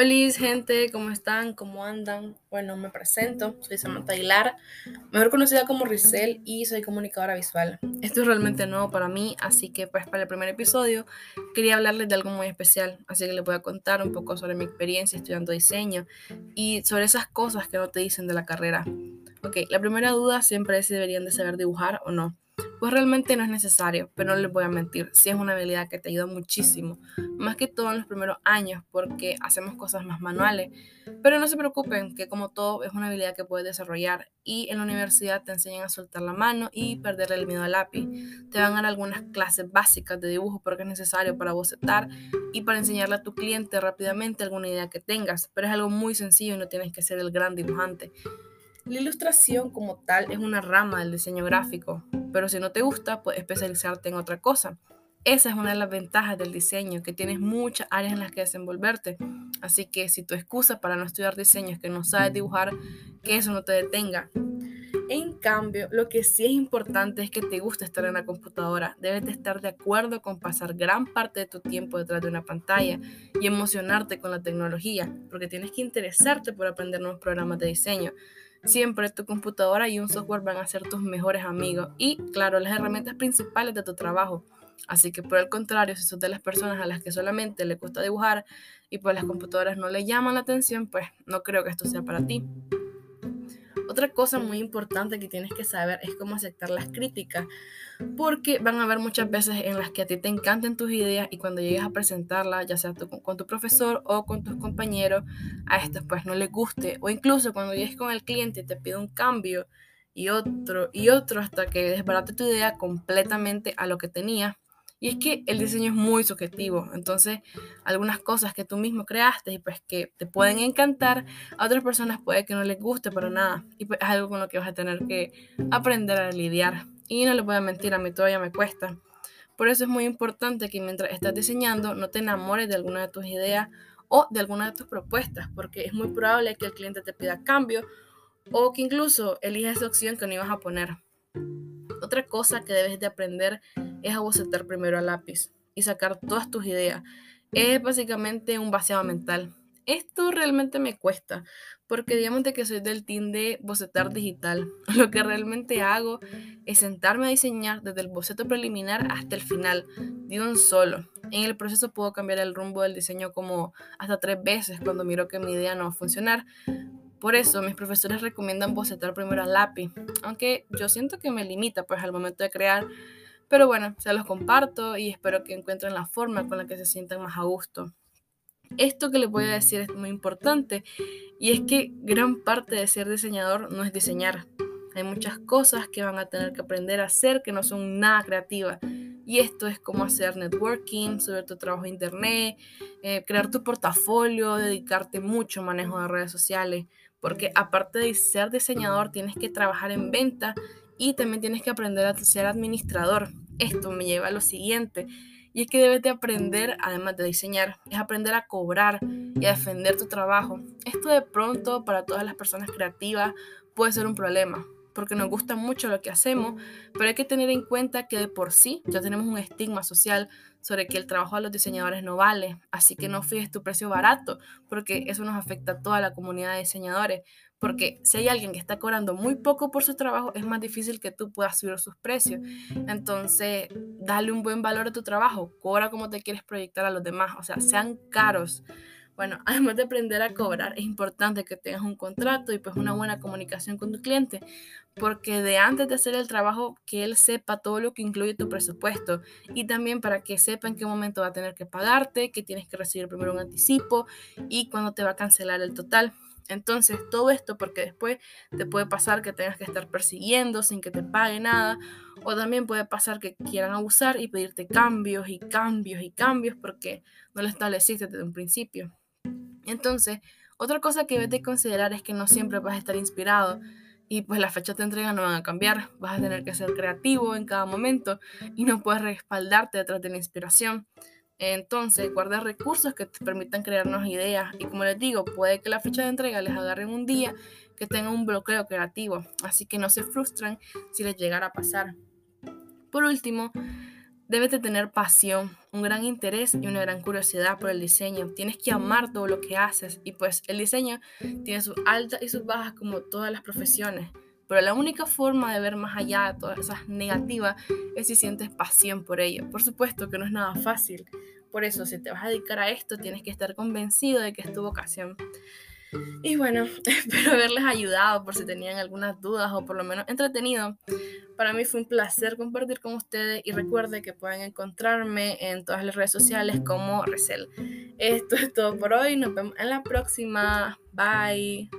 Feliz gente, ¿cómo están? ¿Cómo andan? Bueno, me presento, soy Samantha Aguilar, mejor conocida como Rizel y soy comunicadora visual. Esto es realmente nuevo para mí, así que pues para el primer episodio quería hablarles de algo muy especial, así que les voy a contar un poco sobre mi experiencia estudiando diseño y sobre esas cosas que no te dicen de la carrera. Ok, la primera duda siempre es si deberían de saber dibujar o no. Pues realmente no es necesario, pero no les voy a mentir, sí es una habilidad que te ayuda muchísimo, más que todo en los primeros años, porque hacemos cosas más manuales. Pero no se preocupen, que como todo es una habilidad que puedes desarrollar y en la universidad te enseñan a soltar la mano y perderle el miedo al lápiz. Te van a dar algunas clases básicas de dibujo porque es necesario para bocetar y para enseñarle a tu cliente rápidamente alguna idea que tengas, pero es algo muy sencillo y no tienes que ser el gran dibujante. La ilustración como tal es una rama del diseño gráfico, pero si no te gusta, puedes especializarte en otra cosa. Esa es una de las ventajas del diseño, que tienes muchas áreas en las que desenvolverte. Así que si tu excusa para no estudiar diseño es que no sabes dibujar, que eso no te detenga. En cambio, lo que sí es importante es que te guste estar en la computadora. Debes de estar de acuerdo con pasar gran parte de tu tiempo detrás de una pantalla y emocionarte con la tecnología, porque tienes que interesarte por aprender nuevos programas de diseño. Siempre tu computadora y un software van a ser tus mejores amigos y, claro, las herramientas principales de tu trabajo. Así que por el contrario, si sos de las personas a las que solamente le gusta dibujar y pues las computadoras no le llaman la atención, pues no creo que esto sea para ti. Otra cosa muy importante que tienes que saber es cómo aceptar las críticas, porque van a haber muchas veces en las que a ti te encanten tus ideas y cuando llegues a presentarlas, ya sea con tu profesor o con tus compañeros, a estos pues no les guste, o incluso cuando llegues con el cliente y te pide un cambio y otro y otro hasta que desbarate tu idea completamente a lo que tenías, y es que el diseño es muy subjetivo, entonces algunas cosas que tú mismo creaste y pues que te pueden encantar, a otras personas puede que no les guste para nada y pues es algo con lo que vas a tener que aprender a lidiar. Y no les voy a mentir, a mí todavía me cuesta. Por eso es muy importante que mientras estás diseñando no te enamores de alguna de tus ideas o de alguna de tus propuestas, porque es muy probable que el cliente te pida cambio o que incluso elijas esa opción que no ibas a poner. Otra cosa que debes de aprender es a bocetar primero a lápiz y sacar todas tus ideas. Es básicamente un vaciado mental. Esto realmente me cuesta, porque digamos de que soy del team de bocetar digital. Lo que realmente hago es sentarme a diseñar desde el boceto preliminar hasta el final, de un solo. En el proceso puedo cambiar el rumbo del diseño como hasta tres veces cuando miro que mi idea no va a funcionar, por eso mis profesores recomiendan bocetar primero a lápiz, aunque yo siento que me limita pues al momento de crear, pero bueno, se los comparto y espero que encuentren la forma con la que se sientan más a gusto. Esto que les voy a decir es muy importante y es que gran parte de ser diseñador no es diseñar. Hay muchas cosas que van a tener que aprender a hacer que no son nada creativas. Y esto es como hacer networking, subir tu trabajo a internet, eh, crear tu portafolio, dedicarte mucho a manejo de redes sociales, porque aparte de ser diseñador tienes que trabajar en venta y también tienes que aprender a ser administrador. Esto me lleva a lo siguiente, y es que debes de aprender, además de diseñar, es aprender a cobrar y a defender tu trabajo. Esto de pronto para todas las personas creativas puede ser un problema, porque nos gusta mucho lo que hacemos, pero hay que tener en cuenta que de por sí ya tenemos un estigma social sobre que el trabajo de los diseñadores no vale, así que no fijes tu precio barato, porque eso nos afecta a toda la comunidad de diseñadores, porque si hay alguien que está cobrando muy poco por su trabajo, es más difícil que tú puedas subir sus precios. Entonces, dale un buen valor a tu trabajo, cobra como te quieres proyectar a los demás, o sea, sean caros. Bueno, además de aprender a cobrar, es importante que tengas un contrato y pues una buena comunicación con tu cliente, porque de antes de hacer el trabajo, que él sepa todo lo que incluye tu presupuesto y también para que sepa en qué momento va a tener que pagarte, que tienes que recibir primero un anticipo y cuándo te va a cancelar el total. Entonces, todo esto porque después te puede pasar que tengas que estar persiguiendo sin que te pague nada, o también puede pasar que quieran abusar y pedirte cambios y cambios y cambios porque no lo estableciste desde un principio. Entonces, otra cosa que debes de considerar es que no siempre vas a estar inspirado y pues las fechas de entrega no van a cambiar. Vas a tener que ser creativo en cada momento y no puedes respaldarte detrás de la inspiración. Entonces, guarda recursos que te permitan crearnos ideas. Y como les digo, puede que la fecha de entrega les agarre un día que tenga un bloqueo creativo. Así que no se frustran si les llegara a pasar. Por último, Debes de tener pasión, un gran interés y una gran curiosidad por el diseño. Tienes que amar todo lo que haces y pues el diseño tiene sus altas y sus bajas como todas las profesiones. Pero la única forma de ver más allá de todas esas negativas es si sientes pasión por ello. Por supuesto que no es nada fácil. Por eso, si te vas a dedicar a esto, tienes que estar convencido de que es tu vocación. Y bueno, espero haberles ayudado por si tenían algunas dudas o por lo menos entretenido. Para mí fue un placer compartir con ustedes y recuerde que pueden encontrarme en todas las redes sociales como Resel. Esto es todo por hoy, nos vemos en la próxima. Bye.